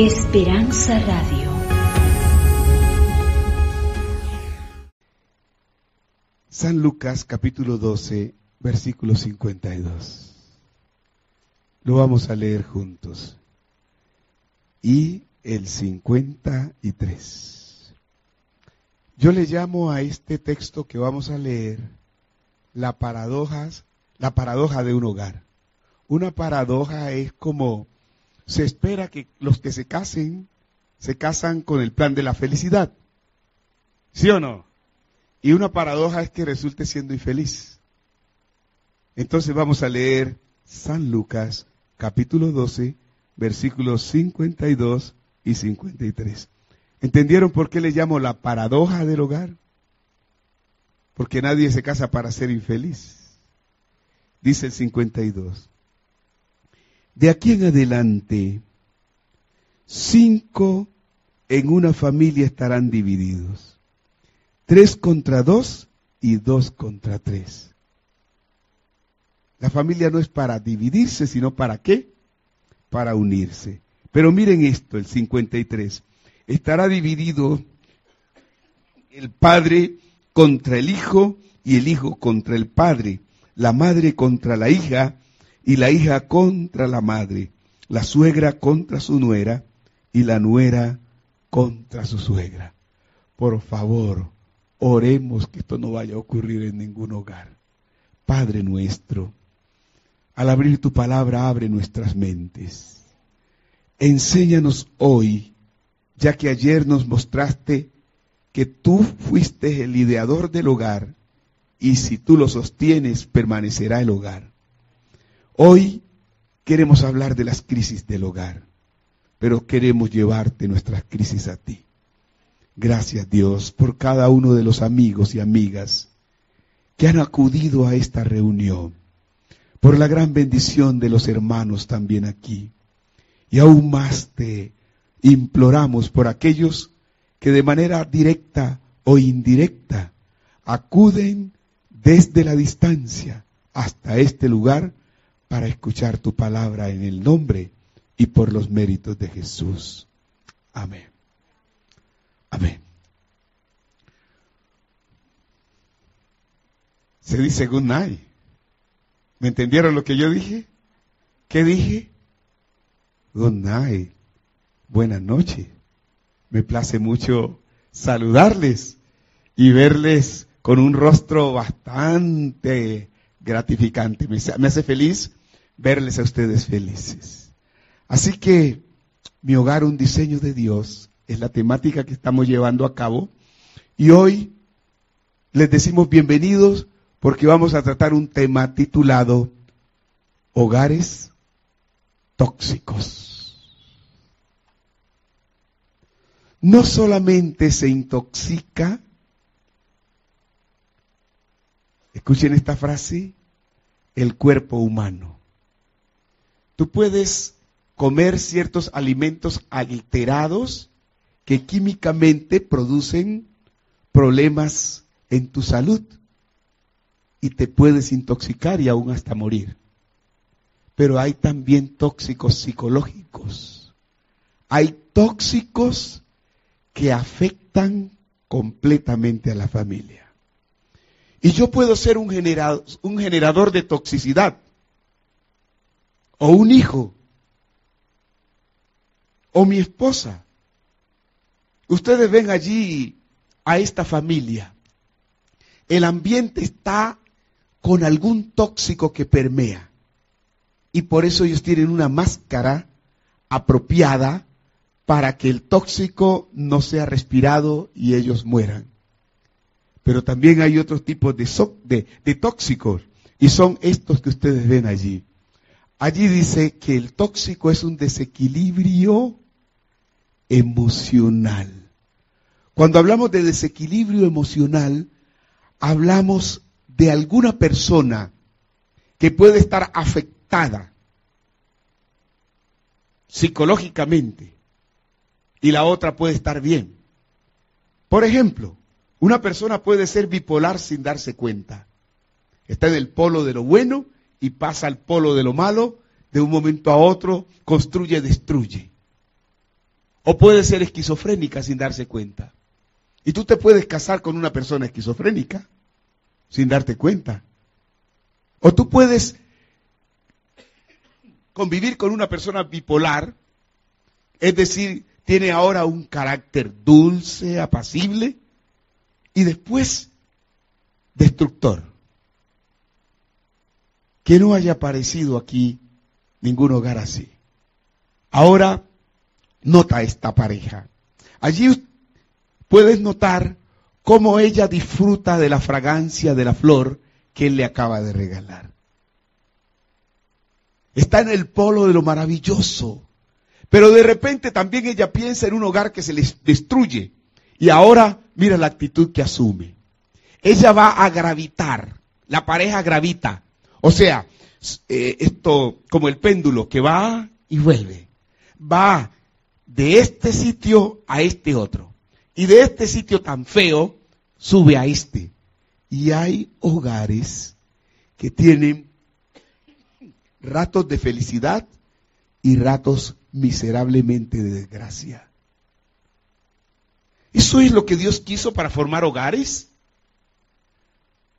Esperanza Radio. San Lucas capítulo 12, versículo 52. Lo vamos a leer juntos. Y el 53. Yo le llamo a este texto que vamos a leer la paradojas, la paradoja de un hogar. Una paradoja es como se espera que los que se casen se casan con el plan de la felicidad. ¿Sí o no? Y una paradoja es que resulte siendo infeliz. Entonces vamos a leer San Lucas capítulo 12, versículos 52 y 53. ¿Entendieron por qué le llamo la paradoja del hogar? Porque nadie se casa para ser infeliz. Dice el 52. De aquí en adelante, cinco en una familia estarán divididos. Tres contra dos y dos contra tres. La familia no es para dividirse, sino para qué? Para unirse. Pero miren esto, el 53. Estará dividido el padre contra el hijo y el hijo contra el padre, la madre contra la hija y la hija contra la madre, la suegra contra su nuera y la nuera contra su suegra. Por favor, oremos que esto no vaya a ocurrir en ningún hogar. Padre nuestro, al abrir tu palabra abre nuestras mentes. Enséñanos hoy, ya que ayer nos mostraste que tú fuiste el ideador del hogar y si tú lo sostienes permanecerá el hogar. Hoy queremos hablar de las crisis del hogar, pero queremos llevarte nuestras crisis a ti. Gracias Dios por cada uno de los amigos y amigas que han acudido a esta reunión, por la gran bendición de los hermanos también aquí. Y aún más te imploramos por aquellos que de manera directa o indirecta acuden desde la distancia hasta este lugar para escuchar tu palabra en el nombre y por los méritos de Jesús. Amén. Amén. Se dice good night. ¿Me entendieron lo que yo dije? ¿Qué dije? Good night. Buenas noches. Me place mucho saludarles y verles con un rostro bastante gratificante. Me, hace feliz verles a ustedes felices. Así que mi hogar, un diseño de Dios, es la temática que estamos llevando a cabo. Y hoy les decimos bienvenidos porque vamos a tratar un tema titulado Hogares tóxicos. No solamente se intoxica, escuchen esta frase, el cuerpo humano. Tú puedes comer ciertos alimentos alterados que químicamente producen problemas en tu salud y te puedes intoxicar y aún hasta morir. Pero hay también tóxicos psicológicos. Hay tóxicos que afectan completamente a la familia. Y yo puedo ser un, un generador de toxicidad o un hijo, o mi esposa. Ustedes ven allí a esta familia. El ambiente está con algún tóxico que permea. Y por eso ellos tienen una máscara apropiada para que el tóxico no sea respirado y ellos mueran. Pero también hay otros tipos de, de, tóxicos y son estos que ustedes ven allí. Allí dice que el tóxico es un desequilibrio emocional. Cuando hablamos de desequilibrio emocional, hablamos de alguna persona que puede estar afectada psicológicamente y la otra puede estar bien. Por ejemplo, una persona puede ser bipolar sin darse cuenta. Está en el polo de lo bueno y pasa al polo de lo malo, de un momento a otro, construye, destruye. O puede ser esquizofrénica sin darse cuenta. Y tú te puedes casar con una persona esquizofrénica sin darte cuenta. O tú puedes convivir con una persona bipolar, es decir, tiene ahora un carácter dulce, apacible, y después destructor. Que no haya aparecido aquí ningún hogar así. Ahora, nota esta pareja. Allí puedes notar cómo ella disfruta de la fragancia de la flor que él le acaba de regalar. Está en el polo de lo maravilloso. Pero de repente también ella piensa en un hogar que se les destruye. Y ahora mira la actitud que asume. Ella va a gravitar. La pareja gravita. O sea, eh, esto como el péndulo que va y vuelve. Va de este sitio a este otro. Y de este sitio tan feo sube a este. Y hay hogares que tienen ratos de felicidad y ratos miserablemente de desgracia. ¿Eso es lo que Dios quiso para formar hogares?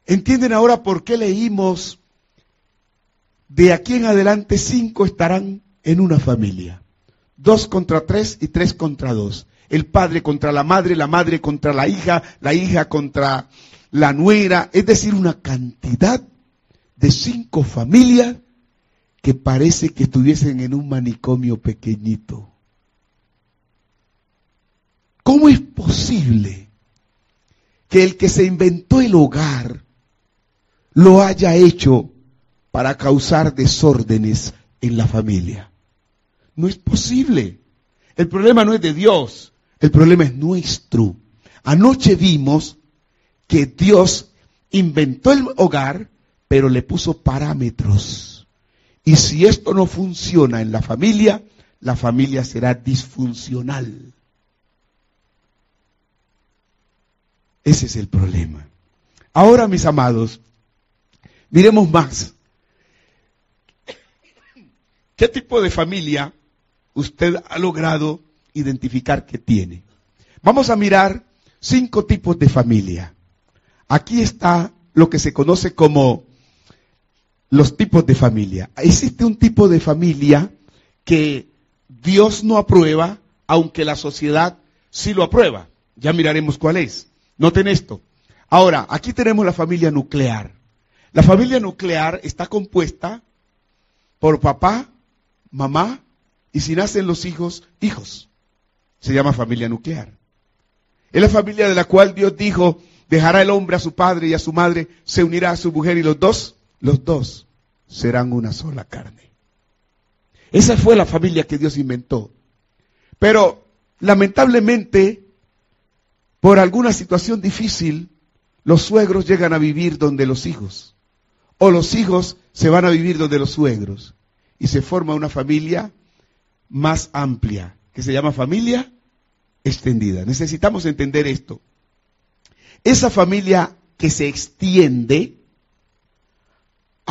¿Entienden ahora por qué leímos de aquí en adelante cinco estarán en una familia? Dos contra tres y tres contra dos. El padre contra la madre, la madre contra la hija, la hija contra la nuera. Es decir, una cantidad de cinco familias que parece que estuviesen en un manicomio pequeñito. ¿Cómo es posible que el que se inventó el hogar lo haya hecho para causar desórdenes en la familia? No es posible. El problema no es de Dios, el problema es nuestro. Anoche vimos que Dios inventó el hogar, pero le puso parámetros y si esto no funciona en la familia, la familia será disfuncional. Ese es el problema. Ahora, mis amados, miremos más. ¿Qué tipo de familia usted ha logrado identificar que tiene? Vamos a mirar cinco tipos de familia. Aquí está lo que se conoce como los tipos de familia. Existe un tipo de familia que Dios no aprueba, aunque la sociedad sí lo aprueba. Ya miraremos cuál es. Noten esto. Ahora, aquí tenemos la familia nuclear. La familia nuclear está compuesta por papá, mamá y si nacen los hijos, hijos. Se llama familia nuclear. Es la familia de la cual Dios dijo, dejará el hombre a su padre y a su madre, se unirá a su mujer y los dos los dos serán una sola carne. Esa fue la familia que Dios inventó. Pero lamentablemente, por alguna situación difícil, los suegros llegan a vivir donde los hijos. O los hijos se van a vivir donde los suegros. Y se forma una familia más amplia, que se llama familia extendida. Necesitamos entender esto. Esa familia que se extiende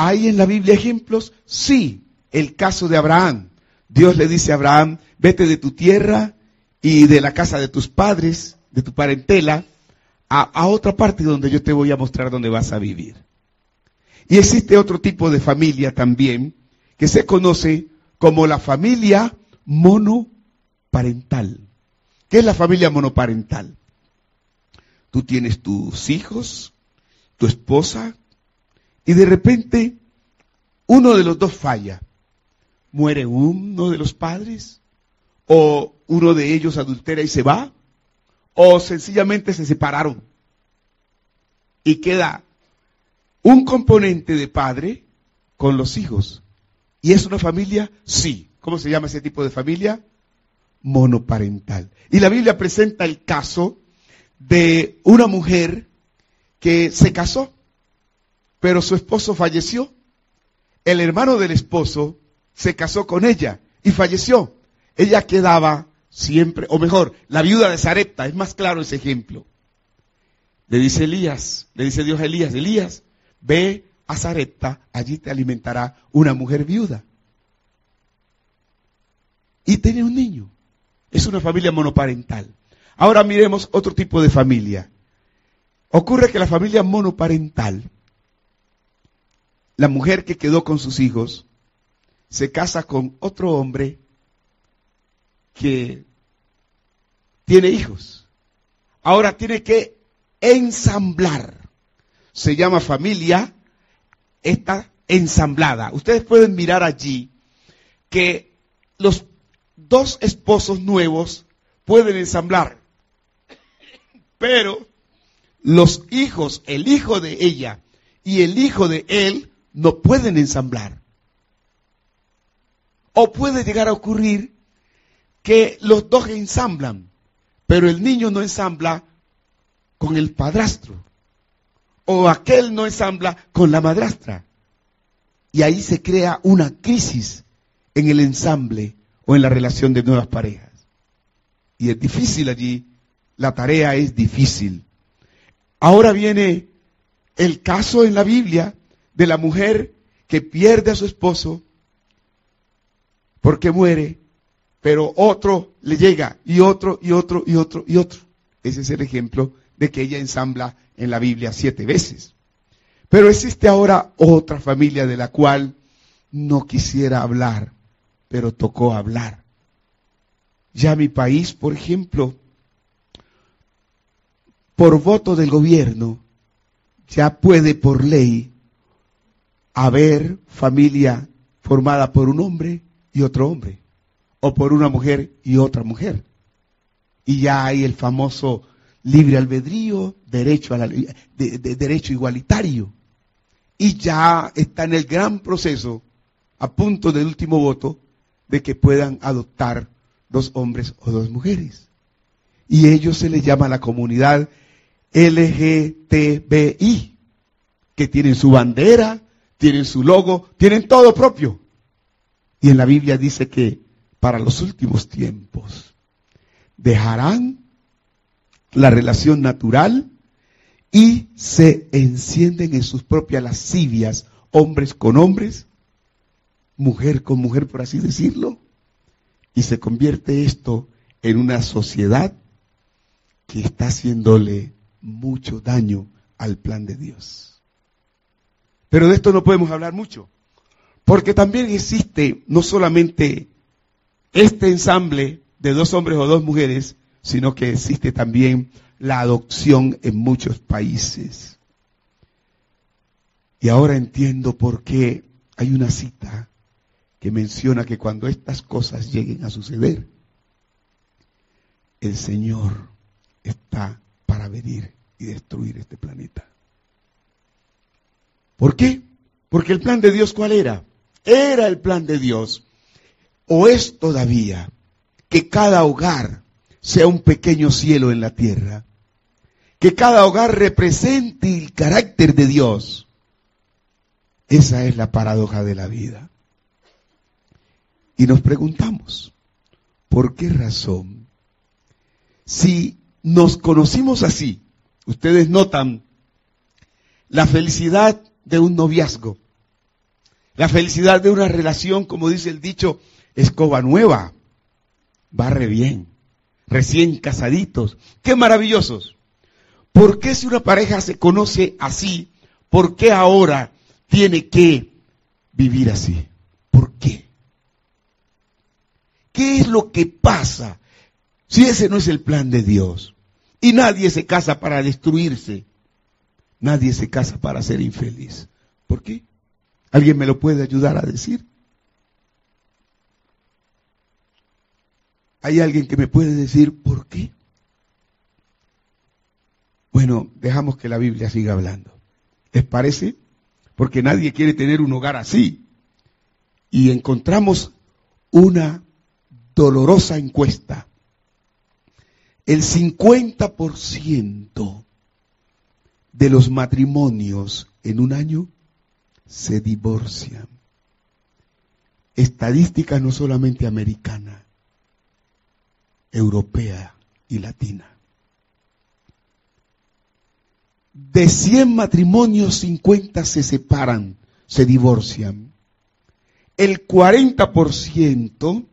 ¿Hay en la Biblia ejemplos? Sí, el caso de Abraham. Dios le dice a Abraham, vete de tu tierra y de la casa de tus padres, de tu parentela, a, otra parte donde yo te voy a mostrar dónde vas a vivir. Y existe otro tipo de familia también que se conoce como la familia monoparental. ¿Qué es la familia monoparental? Tú tienes tus hijos, tu esposa, y de repente uno de los dos falla. Muere uno de los padres, o uno de ellos adultera y se va, o sencillamente se separaron. Y queda un componente de padre con los hijos. ¿Y es una familia? Sí. ¿Cómo se llama ese tipo de familia? Monoparental. Y la Biblia presenta el caso de una mujer que se casó pero su esposo falleció. El hermano del esposo se casó con ella y falleció. Ella quedaba siempre, o mejor, la viuda de Sarepta, es más claro ese ejemplo. Le dice Elías, le dice Dios a Elías, Elías, ve a Sarepta, allí te alimentará una mujer viuda. Y tenía un niño. Es una familia monoparental. Ahora miremos otro tipo de familia. Ocurre que la familia monoparental, la mujer que quedó con sus hijos, se casa con otro hombre que tiene hijos. Ahora tiene que ensamblar. Se llama familia esta ensamblada. Ustedes pueden mirar allí que los dos esposos nuevos pueden ensamblar, pero los hijos, el hijo de ella y el hijo de él, no pueden ensamblar. O puede llegar a ocurrir que los dos ensamblan, pero el niño no ensambla con el padrastro. O aquel no ensambla con la madrastra. Y ahí se crea una crisis en el ensamble o en la relación de nuevas parejas. Y es difícil allí, la tarea es difícil. Ahora viene el caso en la Biblia de la mujer que pierde a su esposo porque muere, pero otro le llega y otro y otro y otro y otro. Ese es el ejemplo de que ella ensambla en la Biblia siete veces. Pero existe ahora otra familia de la cual no quisiera hablar, pero tocó hablar. Ya mi país, por ejemplo, por voto del gobierno, ya puede por ley haber familia formada por un hombre y otro hombre, o por una mujer y otra mujer. Y ya hay el famoso libre albedrío, derecho, a la, de, derecho igualitario. Y ya está en el gran proceso, a punto del último voto, de que puedan adoptar dos hombres o dos mujeres. Y ellos se les llama la comunidad LGTBI, que tienen su bandera, tienen su logo, tienen todo propio. Y en la Biblia dice que para los últimos tiempos dejarán la relación natural y se encienden en sus propias lascivias, hombres con hombres, mujer con mujer, por así decirlo, y se convierte esto en una sociedad que está haciéndole mucho daño al plan de Dios. Pero de esto no podemos hablar mucho, porque también existe no solamente este ensamble de dos hombres o dos mujeres, sino que existe también la adopción en muchos países. Y ahora entiendo por qué hay una cita que menciona que cuando estas cosas lleguen a suceder, el Señor está para venir y destruir este planeta. ¿Por qué? Porque el plan de Dios, ¿cuál era? Era el plan de Dios, o es todavía, que cada hogar sea un pequeño cielo en la tierra, que cada hogar represente el carácter de Dios. Esa es la paradoja de la vida. Y nos preguntamos, ¿por qué razón? Si nos conocimos así, ustedes notan la felicidad de un noviazgo, la felicidad de una relación, como dice el dicho, escoba nueva, barre bien recién casaditos. ¡Qué maravillosos! ¿Por qué si una pareja se conoce así, por qué ahora tiene que vivir así? ¿Por qué? ¿Qué es lo que pasa si ese no es el plan de Dios? Y nadie se casa para destruirse. Nadie se casa para ser infeliz. ¿Por qué? ¿Alguien me lo puede ayudar a decir? ¿Hay alguien que me puede decir por qué? Bueno, dejamos que la Biblia siga hablando. ¿Les parece? Porque nadie quiere tener un hogar así. Y encontramos una dolorosa encuesta. El 50% de los matrimonios en un año se divorcian. Estadística no solamente americana, europea y latina. De 100 matrimonios, 50 se separan, se divorcian. El 40%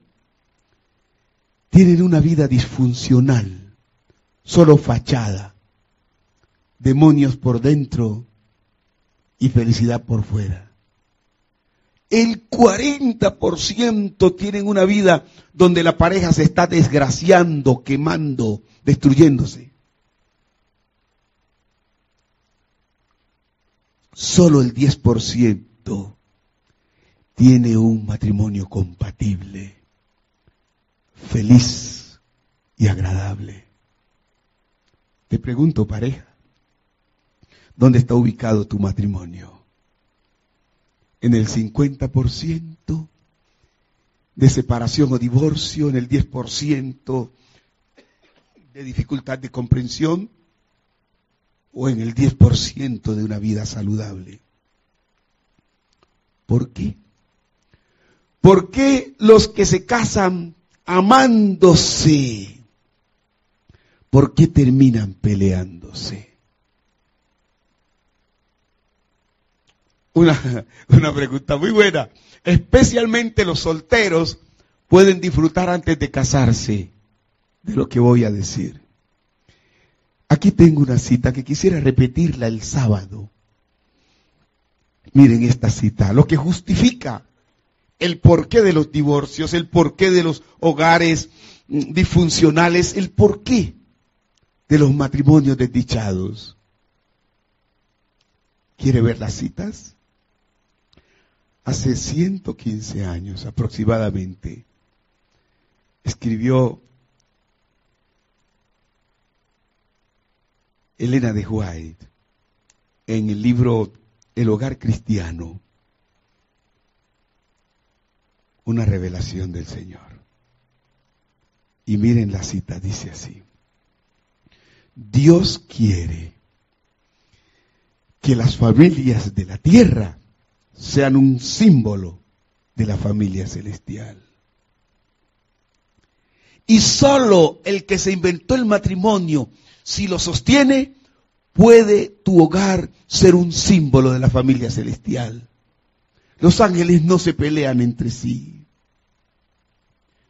tienen una vida disfuncional, solo fachada, demonios por dentro y felicidad por fuera. El 40% tienen una vida donde la pareja se está desgraciando, quemando, destruyéndose. Solo el 10% tiene un matrimonio compatible, feliz y agradable. Te pregunto, pareja, ¿dónde está ubicado tu matrimonio? ¿En el 50% de separación o divorcio? ¿En el 10% de dificultad de comprensión? ¿O en el 10% de una vida saludable? ¿Por qué? ¿Por qué los que se casan amándose? ¿Por qué terminan peleándose? Una, pregunta muy buena. Especialmente los solteros pueden disfrutar antes de casarse de lo que voy a decir. Aquí tengo una cita que quisiera repetirla el sábado. Miren esta cita, lo que justifica el porqué de los divorcios, el porqué de los hogares mm, disfuncionales, el porqué de los matrimonios desdichados. ¿Quiere ver las citas? Hace 115 años aproximadamente escribió Elena de White en el libro El hogar cristiano una revelación del Señor. Y miren la cita, dice así. Dios quiere que las familias de la tierra sean un símbolo de la familia celestial. Y solo el que se inventó el matrimonio, si lo sostiene, puede tu hogar ser un símbolo de la familia celestial. Los ángeles no se pelean entre sí.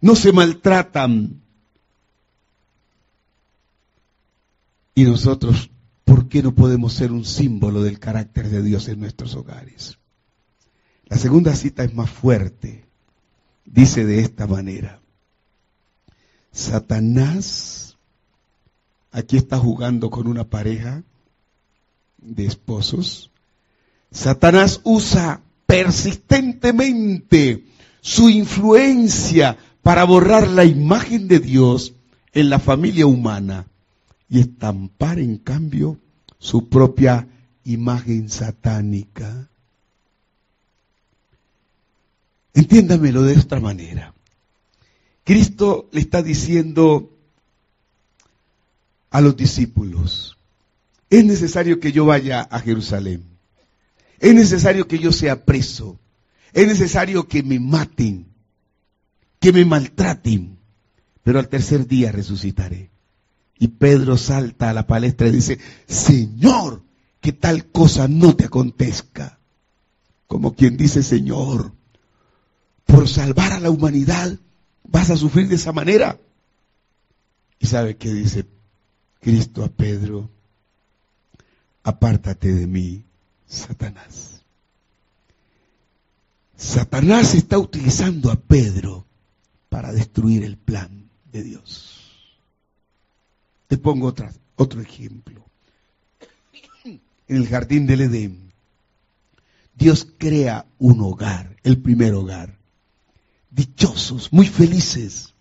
No se maltratan. Y nosotros, ¿por qué no podemos ser un símbolo del carácter de Dios en nuestros hogares? La segunda cita es más fuerte. Dice de esta manera. Satanás aquí está jugando con una pareja de esposos. Satanás usa persistentemente su influencia para borrar la imagen de Dios en la familia humana y estampar en cambio su propia imagen satánica. Entiéndamelo de esta manera. Cristo le está diciendo a los discípulos, es necesario que yo vaya a Jerusalén es necesario que yo sea preso. Es necesario que me maten, que me maltraten. Pero al tercer día resucitaré. Y Pedro salta a la palestra y dice, Señor, que tal cosa no te acontezca. Como quien dice, Señor, por salvar a la humanidad, vas a sufrir de esa manera. Y sabe qué dice Cristo a Pedro, apártate de mí, Satanás. Satanás está utilizando a Pedro para destruir el plan de Dios. Te pongo otro ejemplo. En el jardín del Edén, Dios crea un hogar, el primer hogar. Dichosos, muy felices.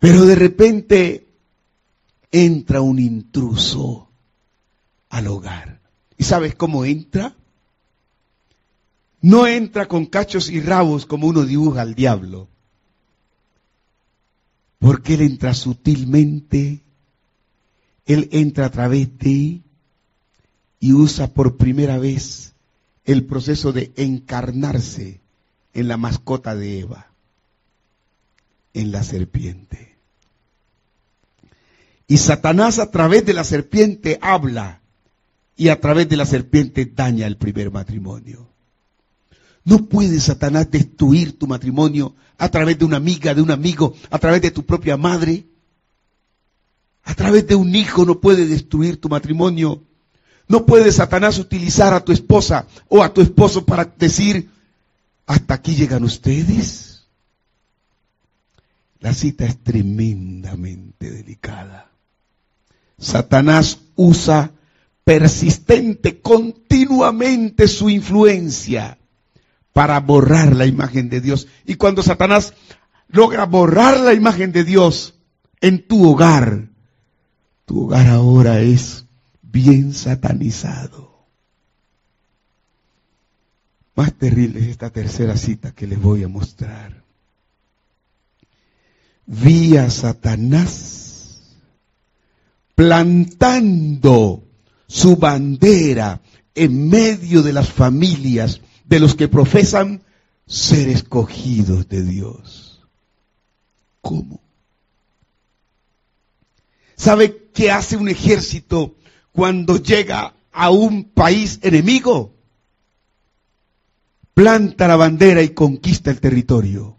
Pero de repente entra un intruso al hogar. ¿Y sabes cómo entra? No entra con cachos y rabos como uno dibuja al diablo. Porque Él entra sutilmente, Él entra a través de ti y usa por primera vez el proceso de encarnarse en la mascota de Eva, en la serpiente. Y Satanás a través de la serpiente habla y a través de la serpiente daña el primer matrimonio. No puede Satanás destruir tu matrimonio a través de una amiga, de un amigo, a través de tu propia madre. A través de un hijo no puede destruir tu matrimonio. No puede Satanás utilizar a tu esposa o a tu esposo para decir, hasta aquí llegan ustedes. La cita es tremendamente delicada. Satanás usa persistente, continuamente su influencia para borrar la imagen de Dios. Y cuando Satanás logra borrar la imagen de Dios en tu hogar, tu hogar ahora es bien satanizado. Más terrible es esta tercera cita que les voy a mostrar. Vi a Satanás plantando su bandera en medio de las familias de los que profesan ser escogidos de Dios. ¿Cómo? ¿Sabe qué hace un ejército cuando llega a un país enemigo? Planta la bandera y conquista el territorio.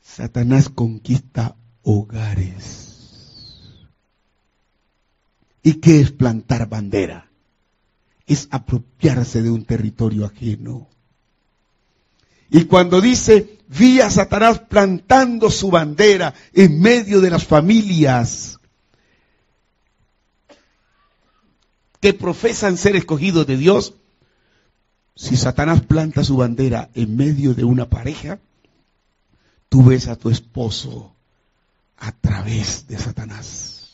Satanás conquista hogares. ¿Y qué es plantar bandera? Es apropiarse de un territorio ajeno. Y cuando dice, vi a Satanás plantando su bandera en medio de las familias que profesan ser escogidos de Dios, si Satanás planta su bandera en medio de una pareja, tú ves a tu esposo a través de Satanás.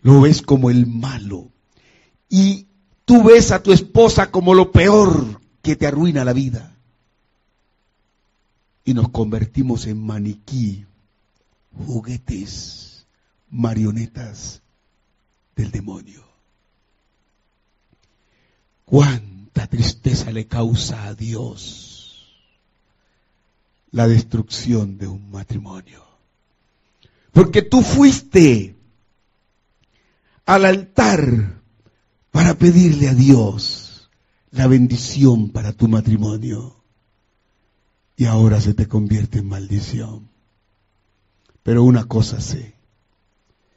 Lo ves como el malo. Y tú ves a tu esposa como lo peor que te arruina la vida. Y nos convertimos en maniquí, juguetes, marionetas del demonio. Cuánta tristeza le causa a Dios la destrucción de un matrimonio. Porque tú fuiste al altar para pedirle a Dios la bendición para tu matrimonio. Y ahora se te convierte en maldición. Pero una cosa sé,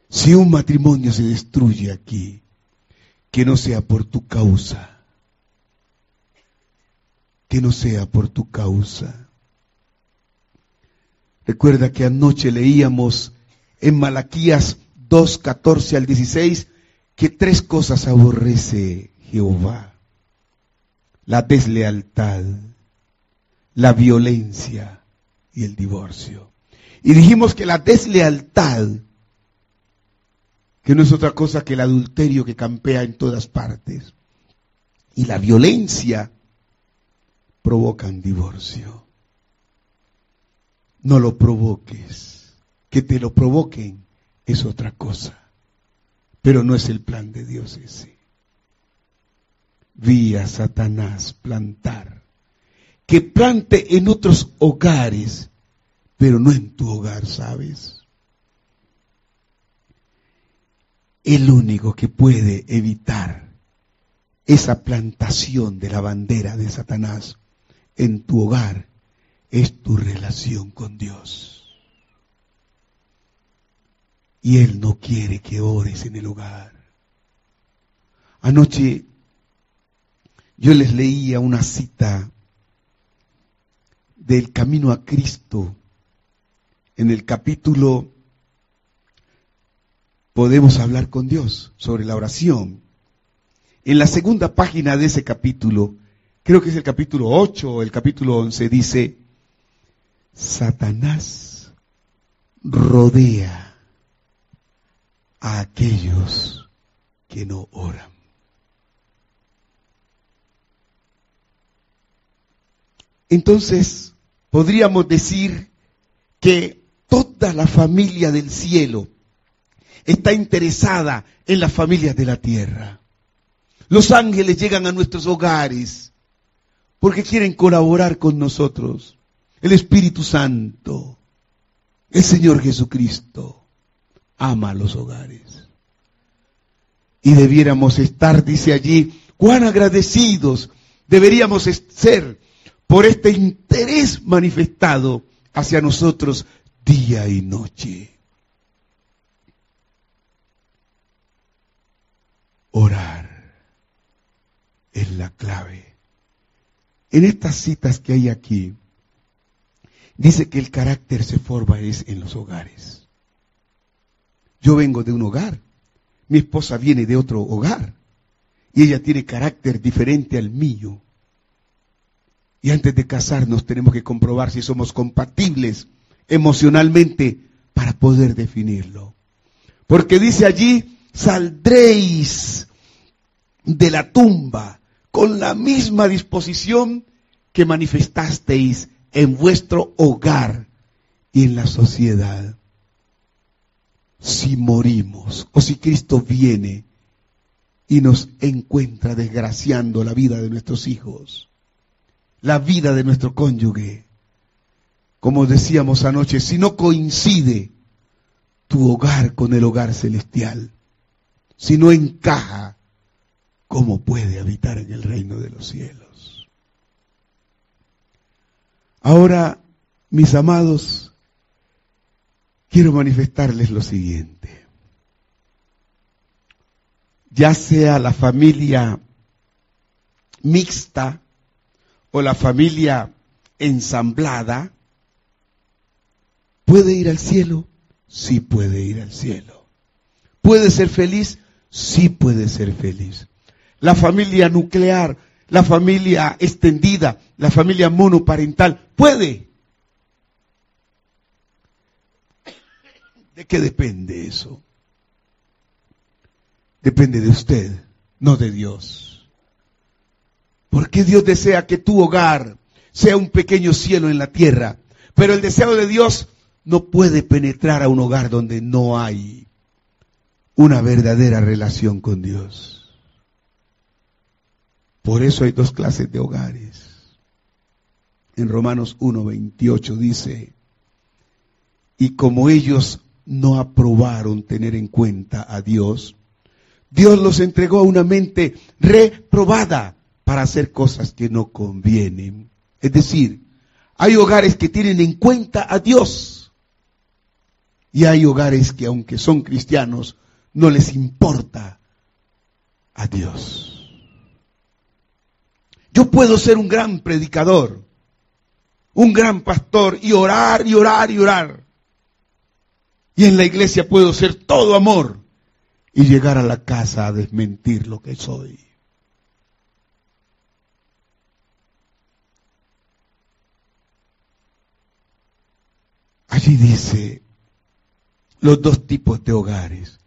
si un matrimonio se destruye aquí, que no sea por tu causa, que no sea por tu causa. Recuerda que anoche leíamos en Malaquías 2, 14 al 16, que tres cosas aborrece Jehová. La deslealtad, la violencia y el divorcio. Y dijimos que la deslealtad, que no es otra cosa que el adulterio que campea en todas partes, y la violencia provocan divorcio. No lo provoques, que te lo provoquen es otra cosa. Pero no es el plan de Dios ese. Vi a Satanás plantar. Que plante en otros hogares, pero no en tu hogar, ¿sabes? El único que puede evitar esa plantación de la bandera de Satanás en tu hogar es tu relación con Dios y Él no quiere que ores en el hogar. Anoche yo les leía una cita del camino a Cristo en el capítulo Podemos hablar con Dios sobre la oración. En la segunda página de ese capítulo, creo que es el capítulo 8 o el capítulo 11, dice, Satanás rodea a aquellos que no oran. Entonces, podríamos decir que toda la familia del cielo está interesada en las familias de la tierra. Los ángeles llegan a nuestros hogares porque quieren colaborar con nosotros. El Espíritu Santo, el Señor Jesucristo ama los hogares. Y debiéramos estar, dice allí, cuán agradecidos deberíamos ser por este interés manifestado hacia nosotros día y noche. Orar es la clave. En estas citas que hay aquí, dice que el carácter se forma es en los hogares. Yo vengo de un hogar, mi esposa viene de otro hogar y ella tiene carácter diferente al mío. Y antes de casarnos tenemos que comprobar si somos compatibles emocionalmente para poder definirlo. Porque dice allí, saldréis de la tumba con la misma disposición que manifestasteis en vuestro hogar y en la sociedad. Si morimos o si Cristo viene y nos encuentra desgraciando la vida de nuestros hijos, la vida de nuestro cónyuge, como decíamos anoche, si no coincide tu hogar con el hogar celestial, si no encaja, ¿cómo puede habitar en el reino de los cielos? Ahora, mis amados, quiero manifestarles lo siguiente. Ya sea la familia mixta o la familia ensamblada, ¿puede ir al cielo? Sí puede ir al cielo. ¿Puede ser feliz? sí puede ser feliz. La familia nuclear, la familia extendida, la familia monoparental, puede. ¿De qué depende eso? Depende de usted, no de Dios. Porque Dios desea que tu hogar sea un pequeño cielo en la tierra. Pero el deseo de Dios no puede penetrar a un hogar donde no hay una verdadera relación con Dios. Por eso hay dos clases de hogares. En Romanos 1.28 dice, y como ellos no aprobaron tener en cuenta a Dios, Dios los entregó a una mente reprobada para hacer cosas que no convienen. Es decir, hay hogares que tienen en cuenta a Dios y hay hogares que aunque son cristianos no les importa a Dios. Yo puedo ser un gran predicador, un gran pastor y orar y orar y orar. Y en la iglesia puedo ser todo amor y llegar a la casa a desmentir lo que soy. Allí dice los dos tipos de hogares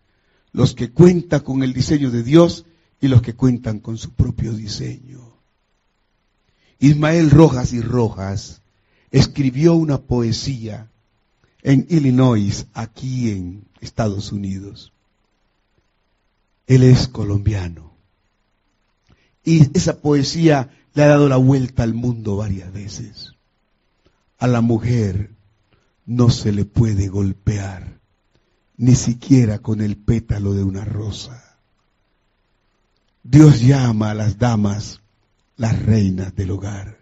los que cuentan con el diseño de Dios y los que cuentan con su propio diseño. Ismael Rojas y Rojas escribió una poesía en Illinois, aquí en Estados Unidos. Él es colombiano. Y esa poesía le ha dado la vuelta al mundo varias veces. A la mujer no se le puede golpear ni siquiera con el pétalo de una rosa. Dios llama a las damas las reinas del hogar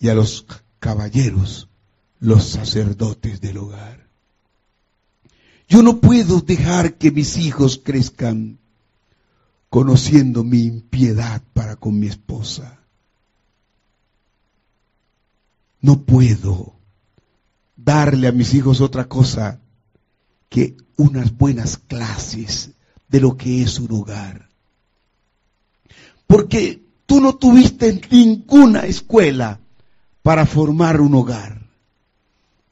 y a los caballeros los sacerdotes del hogar. Yo no puedo dejar que mis hijos crezcan conociendo mi impiedad para con mi esposa. No puedo darle a mis hijos otra cosa que unas buenas clases de lo que es un hogar. Porque tú no tuviste ninguna escuela para formar un hogar.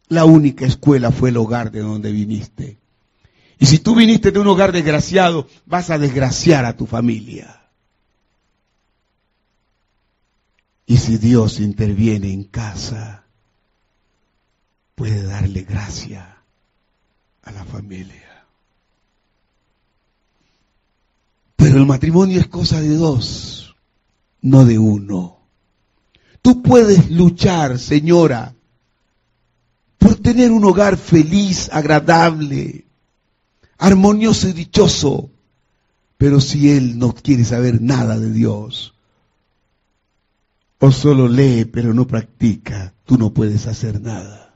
La única escuela fue el hogar de donde viniste. Y si tú viniste de un hogar desgraciado, vas a desgraciar a tu familia. Y si Dios interviene en casa, puede darle gracia a la familia. Pero el matrimonio es cosa de dos, no de uno. Tú puedes luchar, señora, por tener un hogar feliz, agradable, armonioso y dichoso. Pero si él no quiere saber nada de Dios, o solo lee pero no practica, tú no puedes hacer nada.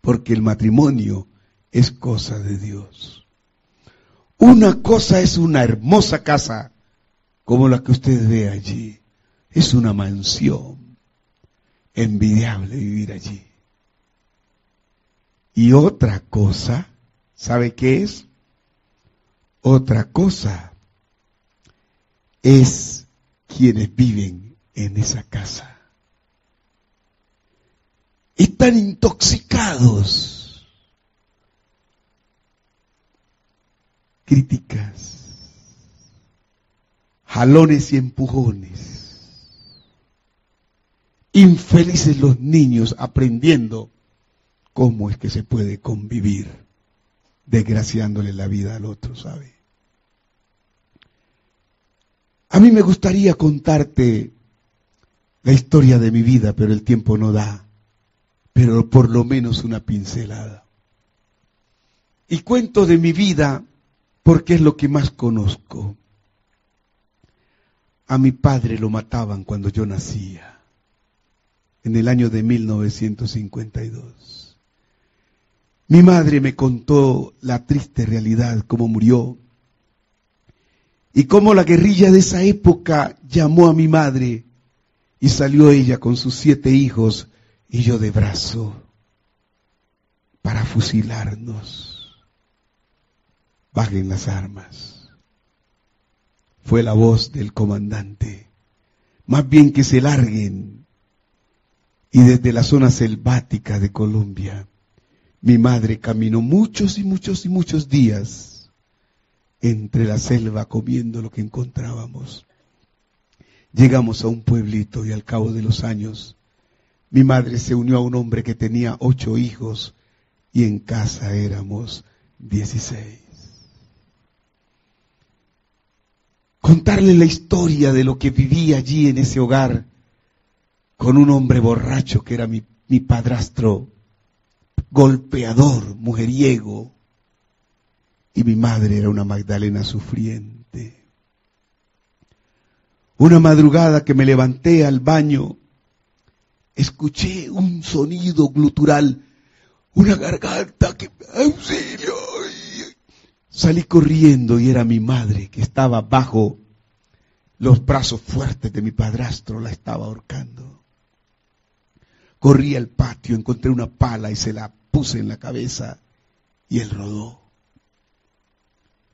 Porque el matrimonio es cosa de Dios. Una cosa es una hermosa casa como la que usted ve allí. Es una mansión. Envidiable vivir allí. Y otra cosa, ¿sabe qué es? Otra cosa es quienes viven en esa casa. Están intoxicados. Críticas, jalones y empujones. Infelices los niños aprendiendo cómo es que se puede convivir, desgraciándole la vida al otro, ¿sabe? A mí me gustaría contarte la historia de mi vida, pero el tiempo no da. Pero por lo menos una pincelada. Y cuento de mi vida porque es lo que más conozco. A mi padre lo mataban cuando yo nacía, en el año de 1952. Mi madre me contó la triste realidad, cómo murió, y cómo la guerrilla de esa época llamó a mi madre y salió ella con sus siete hijos y yo de brazo para fusilarnos. Bajen las armas. Fue la voz del comandante. Más bien que se larguen. Y desde la zona selvática de Colombia, mi madre caminó muchos y muchos y muchos días entre la selva comiendo lo que encontrábamos. Llegamos a un pueblito y al cabo de los años mi madre se unió a un hombre que tenía ocho hijos y en casa éramos dieciséis. Contarle la historia de lo que vivía allí en ese hogar con un hombre borracho que era mi, padrastro, golpeador, mujeriego, y mi madre era una Magdalena sufriente. Una madrugada que me levanté al baño, escuché un sonido glutural, una garganta que auxilio. Salí corriendo y era mi madre que estaba bajo los brazos fuertes de mi padrastro, la estaba ahorcando. Corrí al patio, encontré una pala y se la puse en la cabeza y él rodó.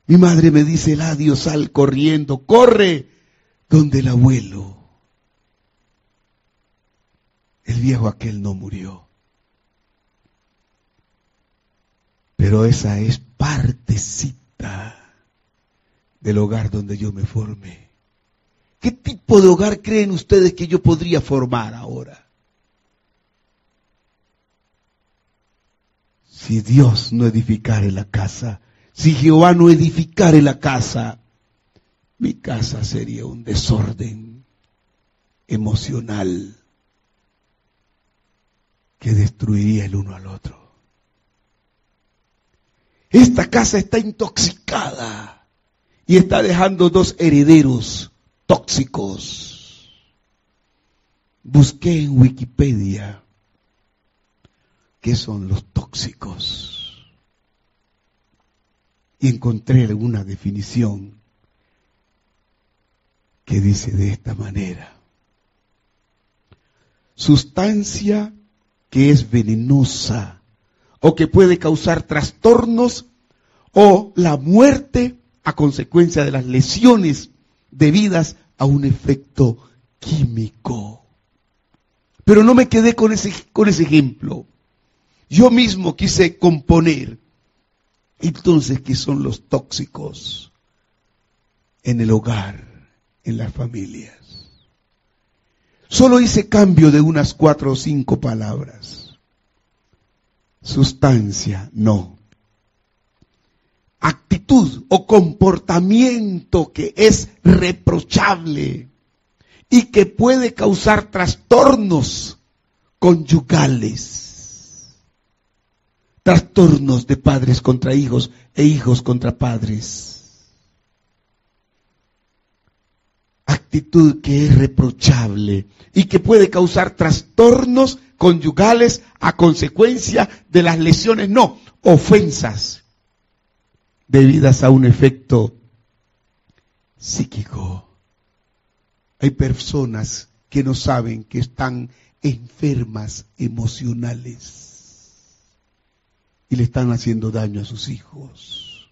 Mi madre me dice, Eladio, sal corriendo, corre donde el abuelo. El viejo aquel no murió. Pero esa es partecita del hogar donde yo me formé. ¿Qué tipo de hogar creen ustedes que yo podría formar ahora? Si Dios no edificara la casa, si Jehová no edificare la casa, mi casa sería un desorden emocional que destruiría el uno al otro. Esta casa está intoxicada y está dejando dos herederos tóxicos. Busqué en Wikipedia qué son los tóxicos y encontré alguna definición que dice de esta manera. Sustancia que es venenosa o que puede causar trastornos o la muerte a consecuencia de las lesiones debidas a un efecto químico. Pero no me quedé con ese, con ese ejemplo. Yo mismo quise componer entonces, ¿qué son los tóxicos en el hogar, en las familias? Solo hice cambio de unas cuatro o cinco palabras. Sustancia, no. Actitud o comportamiento que es reprochable y que puede causar trastornos conyugales trastornos de padres contra hijos e hijos contra padres. actitud que es reprochable y que puede causar trastornos conyugales a consecuencia de las lesiones, no, ofensas debidas a un efecto psíquico. Hay personas que no saben que están enfermas emocionales y le están haciendo daño a sus hijos.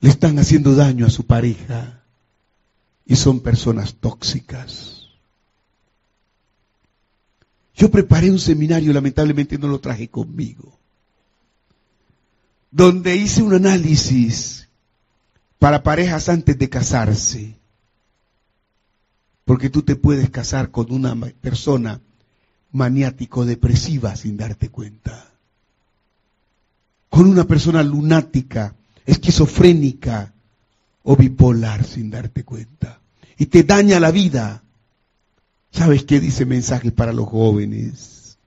Le están haciendo daño a su pareja y son personas tóxicas. Yo preparé un seminario, lamentablemente no lo traje conmigo, donde hice un análisis para parejas antes de casarse. Porque tú te puedes casar con una persona maniático-depresiva sin darte cuenta. Con una persona lunática, esquizofrénica o bipolar sin darte cuenta. Y te daña la vida. ¿Sabes qué dice mensaje para los jóvenes?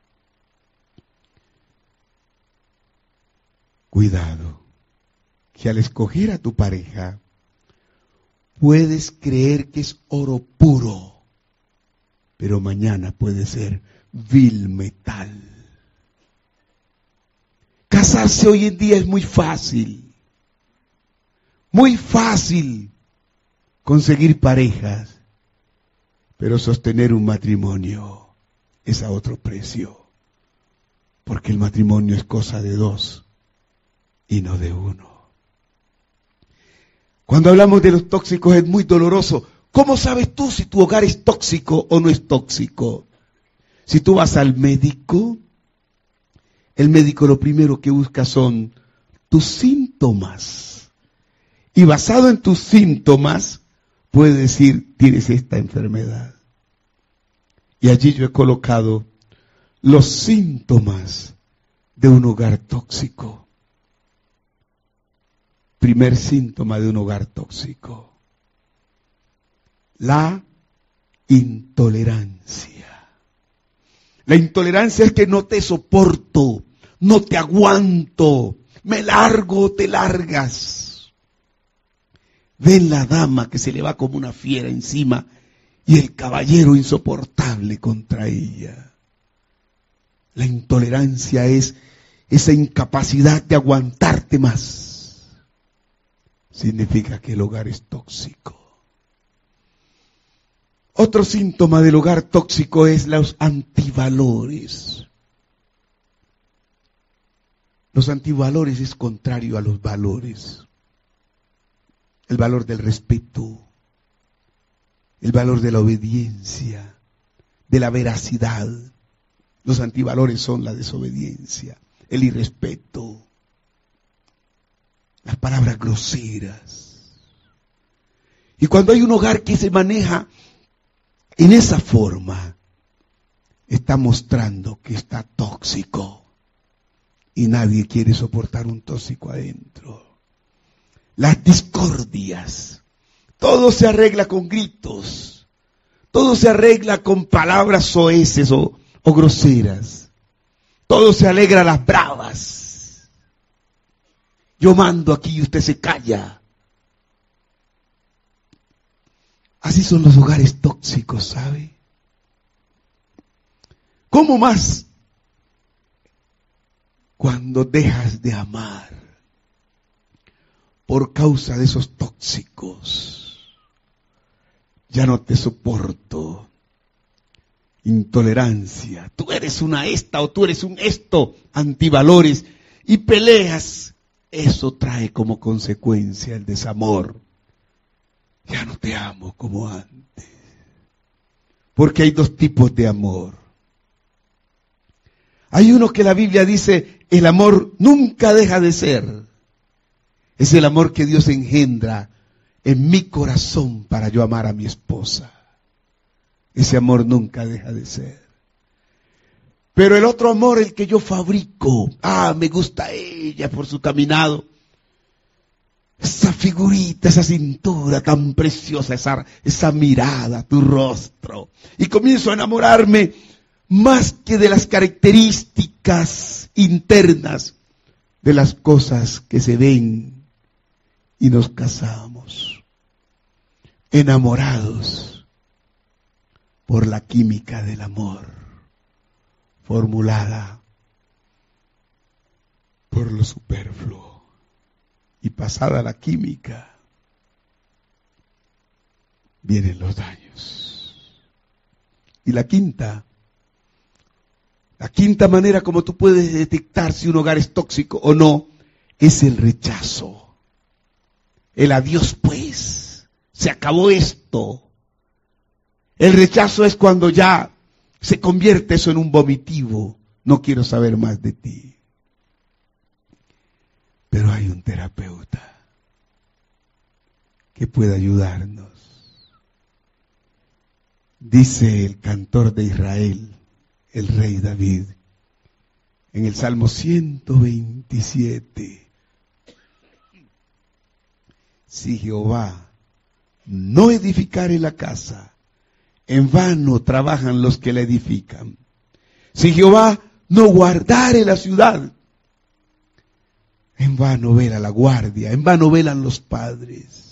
Cuidado, que al escoger a tu pareja, puedes creer que es oro puro, pero mañana puede ser vil metal. Casarse hoy en día es muy fácil, muy fácil conseguir parejas. Pero sostener un matrimonio es a otro precio, porque el matrimonio es cosa de dos y no de uno. Cuando hablamos de los tóxicos es muy doloroso. ¿Cómo sabes tú si tu hogar es tóxico o no es tóxico? Si tú vas al médico, el médico lo primero que busca son tus síntomas. Y basado en tus síntomas, puede decir, tienes esta enfermedad. Y allí yo he colocado los síntomas de un hogar tóxico. Primer síntoma de un hogar tóxico. La intolerancia. La intolerancia es que no te soporto, no te aguanto, me largo, te largas. Ven la dama que se le va como una fiera encima y el caballero insoportable contra ella. La intolerancia es esa incapacidad de aguantarte más. Significa que el hogar es tóxico. Otro síntoma del hogar tóxico es los antivalores. Los antivalores es contrario a los valores el valor del respeto, el valor de la obediencia, de la veracidad. Los antivalores son la desobediencia, el irrespeto, las palabras groseras. Y cuando hay un hogar que se maneja en esa forma, está mostrando que está tóxico y nadie quiere soportar un tóxico adentro las discordias. Todo se arregla con gritos. Todo se arregla con palabras soeces o, groseras. Todo se alegra a las bravas. Yo mando aquí y usted se calla. Así son los hogares tóxicos, ¿sabe? ¿Cómo más cuando dejas de amar? Por causa de esos tóxicos. Ya no te soporto. Intolerancia. Tú eres una esta o tú eres un esto. Antivalores. Y peleas. Eso trae como consecuencia el desamor. Ya no te amo como antes. Porque hay dos tipos de amor. Hay uno que la Biblia dice, el amor nunca deja de ser. Es el amor que Dios engendra en mi corazón para yo amar a mi esposa. Ese amor nunca deja de ser. Pero el otro amor, el que yo fabrico, ah, me gusta ella por su caminado. Esa figurita, esa cintura tan preciosa, esa, esa mirada, tu rostro. Y comienzo a enamorarme más que de las características internas, de las cosas que se ven y nos casamos. enamorados por la química del amor formulada por lo superfluo y pasada la química vienen los daños. Y la quinta, la quinta manera como tú puedes detectar si un hogar es tóxico o no, es el rechazo. El adiós pues, se acabó esto. El rechazo es cuando ya se convierte eso en un vomitivo. No quiero saber más de ti. Pero hay un terapeuta que puede ayudarnos. Dice el cantor de Israel, el rey David, en el Salmo 127, si Jehová no edificare la casa, en vano trabajan los que la edifican. Si Jehová no guardare la ciudad, en vano vela la guardia, en vano velan los padres.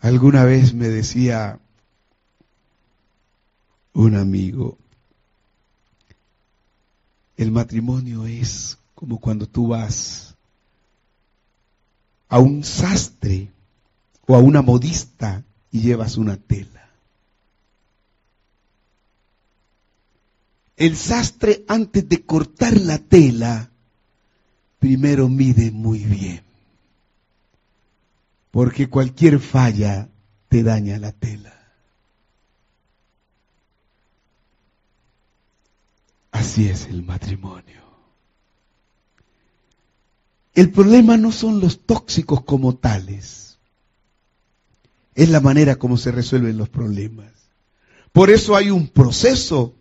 Alguna vez me decía un amigo, el matrimonio es como cuando tú vas a un sastre o a una modista y llevas una tela. El sastre antes de cortar la tela, primero mide muy bien porque cualquier falla te daña la tela. Así es el matrimonio. El problema no son los tóxicos como tales, es la manera como se resuelven los problemas. Por eso hay un proceso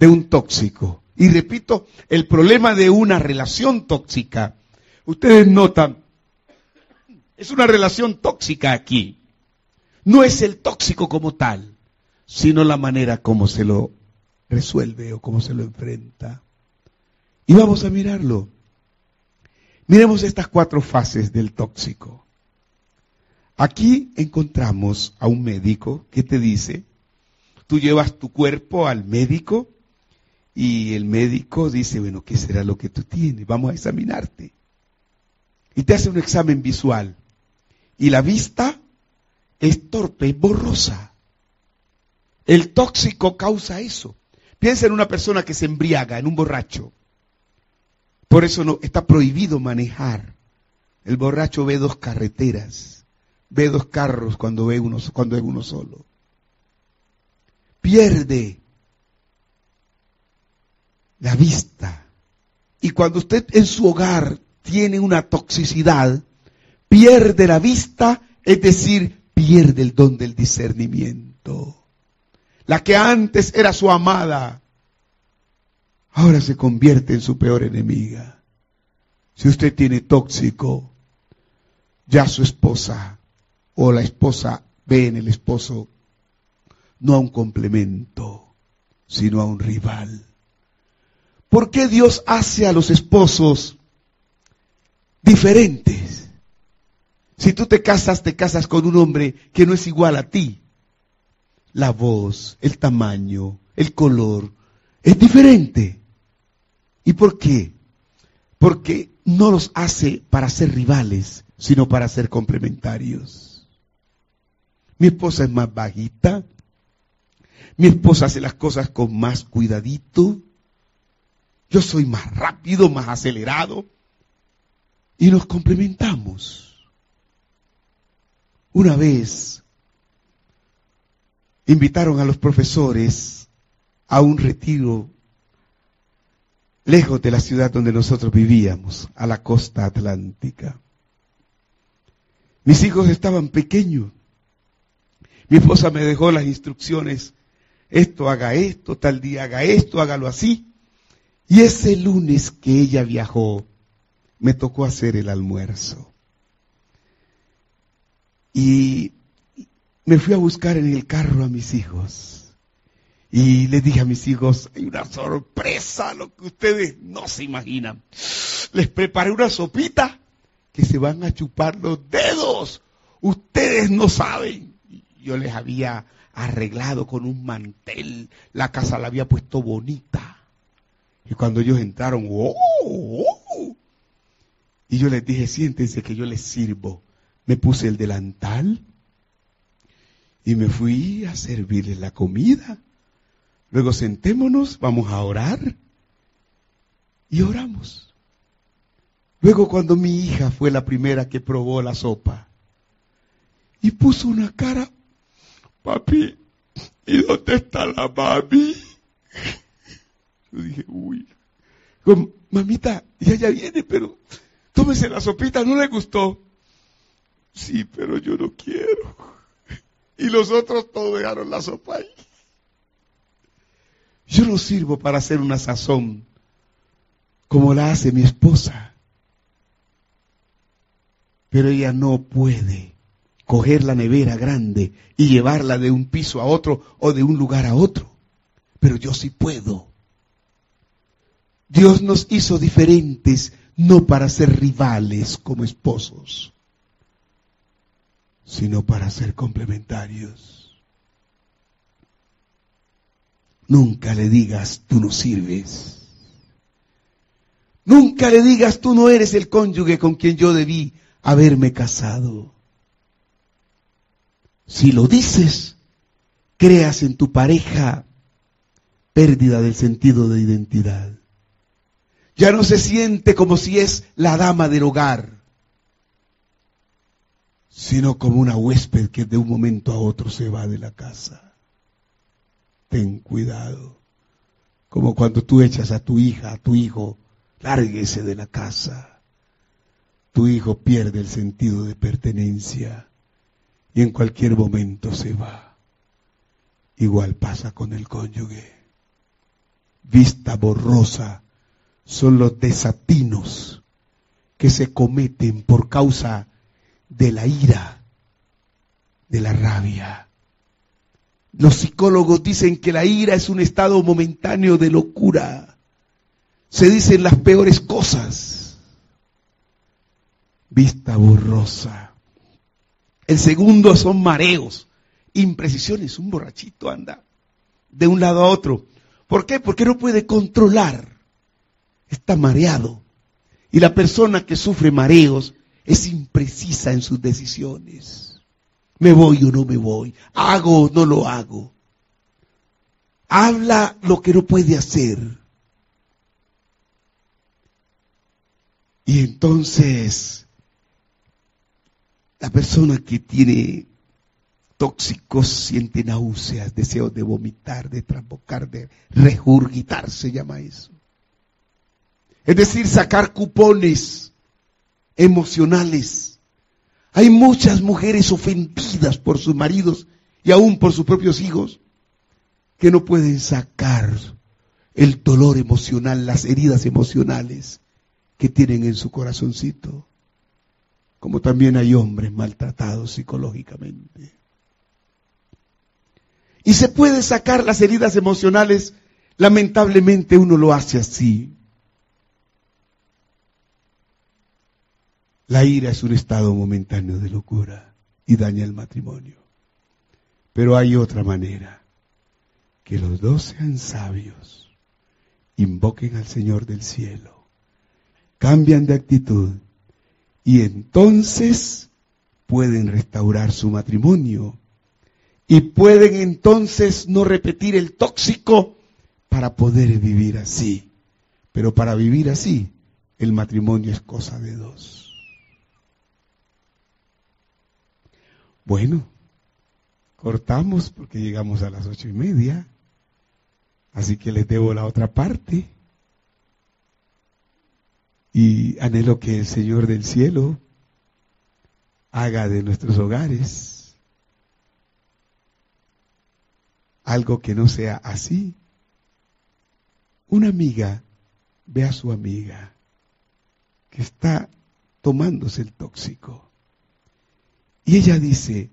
de un tóxico. Y repito, el problema de una relación tóxica. Ustedes notan es una relación tóxica aquí. No es el tóxico como tal, sino la manera como se lo resuelve o cómo se lo enfrenta. Y vamos a mirarlo. Miremos estas cuatro fases del tóxico. Aquí encontramos a un médico que te dice, tú llevas tu cuerpo al médico y el médico dice, bueno, ¿qué será lo que tú tienes? Vamos a examinarte. Y te hace un examen visual. Y la vista es torpe, borrosa. El tóxico causa eso. Piensa en una persona que se embriaga, en un borracho. Por eso no, está prohibido manejar. El borracho ve dos carreteras, ve dos carros cuando ve uno, cuando ve uno solo. Pierde la vista. Y cuando usted en su hogar tiene una toxicidad, pierde la vista, es decir, pierde el don del discernimiento. La que antes era su amada, ahora se convierte en su peor enemiga. Si usted tiene tóxico, ya su esposa o la esposa ve en el esposo no a un complemento, sino a un rival. ¿Por qué Dios hace a los esposos diferentes? Si tú te casas, te casas con un hombre que no es igual a ti. La voz, el tamaño, el color, es diferente. ¿Y por qué? Porque no los hace para ser rivales, sino para ser complementarios. Mi esposa es más bajita. Mi esposa hace las cosas con más cuidadito. Yo soy más rápido, más acelerado. Y nos complementamos. Una vez invitaron a los profesores a un retiro lejos de la ciudad donde nosotros vivíamos, a la costa atlántica. Mis hijos estaban pequeños. Mi esposa me dejó las instrucciones, esto haga esto, tal día haga esto, hágalo así. Y ese lunes que ella viajó, me tocó hacer el almuerzo. Y me fui a buscar en el carro a mis hijos. Y les dije a mis hijos, hay una sorpresa, lo que ustedes no se imaginan. Les preparé una sopita que se van a chupar los dedos, ustedes no saben. Yo les había arreglado con un mantel, la casa la había puesto bonita. Y cuando ellos entraron, ¡oh! oh! Y yo les dije, siéntense que yo les sirvo. Me puse el delantal y me fui a servirles la comida. Luego sentémonos, vamos a orar. Y oramos. Luego cuando mi hija fue la primera que probó la sopa y puso una cara, papi, ¿y dónde está la mami? Yo dije, uy, mamita, ya ya viene, pero tómese la sopita, ¿no le gustó? Sí, pero yo no quiero. Y los otros todos dejaron la sopa ahí. Yo no sirvo para hacer una sazón como la hace mi esposa. Pero ella no puede coger la nevera grande y llevarla de un piso a otro o de un lugar a otro. Pero yo sí puedo. Dios nos hizo diferentes no para ser rivales como esposos, sino para ser complementarios. Nunca le digas, tú no sirves. Nunca le digas, tú no eres el cónyuge con quien yo debí haberme casado. Si lo dices, creas en tu pareja pérdida del sentido de identidad. Ya no se siente como si es la dama del hogar, sino como una huésped que de un momento a otro se va de la casa. Ten cuidado, como cuando tú echas a tu hija, a tu hijo, lárguese de la casa. Tu hijo pierde el sentido de pertenencia y en cualquier momento se va. Igual pasa con el cónyuge. Vista borrosa son los desatinos que se cometen por causa de la ira, de la rabia. Los psicólogos dicen que la ira es un estado momentáneo de locura. Se dicen las peores cosas. Vista borrosa el segundo son mareos, imprecisiones. Un borrachito anda de un lado a otro. ¿Por qué? Porque no puede controlar. Está mareado. Y la persona que sufre mareos es imprecisa en sus decisiones. ¿Me voy o no me voy? ¿Hago o no lo hago? Habla lo que no puede hacer. Y entonces la persona que tiene tóxicos siente náuseas, deseos de vomitar, de trasbocar, de regurgitar, se llama eso. Es decir, sacar cupones emocionales. Hay muchas mujeres ofendidas por sus maridos y aún por sus propios hijos que no pueden sacar el dolor emocional, las heridas emocionales que tienen en su corazoncito como también hay hombres maltratados psicológicamente. Y se puede sacar las heridas emocionales, lamentablemente uno lo hace así. La ira es un estado momentáneo de locura y daña el matrimonio. Pero hay otra manera, que los dos sean sabios, invoquen al Señor del cielo, cambian de actitud y entonces pueden restaurar su matrimonio y pueden entonces no repetir el tóxico para poder vivir así. Pero para vivir así, el matrimonio es cosa de dos. Bueno, cortamos porque llegamos a las ocho y media, así que les debo la otra parte. Y anhelo que el Señor del cielo haga de nuestros hogares algo que no sea así. Una amiga ve a su amiga que está tomándose el tóxico. Y ella dice,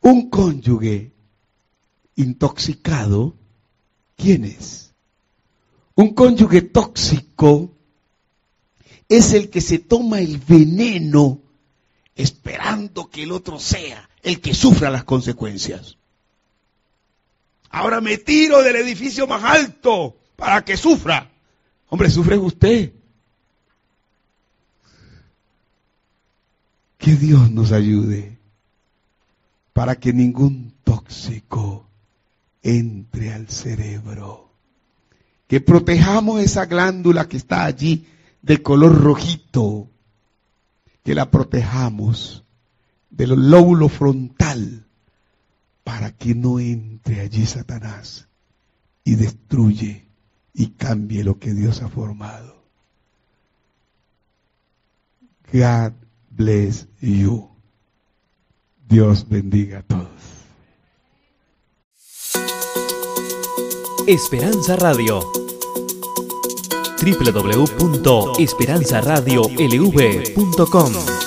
un cónyuge intoxicado, ¿quién es? Un cónyuge tóxico es el que se toma el veneno esperando que el otro sea el que sufra las consecuencias. Ahora me tiro del edificio más alto para que sufra. Hombre, sufre usted. Que Dios nos ayude para que ningún tóxico entre al cerebro. Que protejamos esa glándula que está allí de color rojito. Que la protejamos del lóbulo frontal para que no entre allí Satanás y destruye y cambie lo que Dios ha formado. God bless you. Dios bendiga a todos. Esperanza Radio www.esperanzaradiolv.com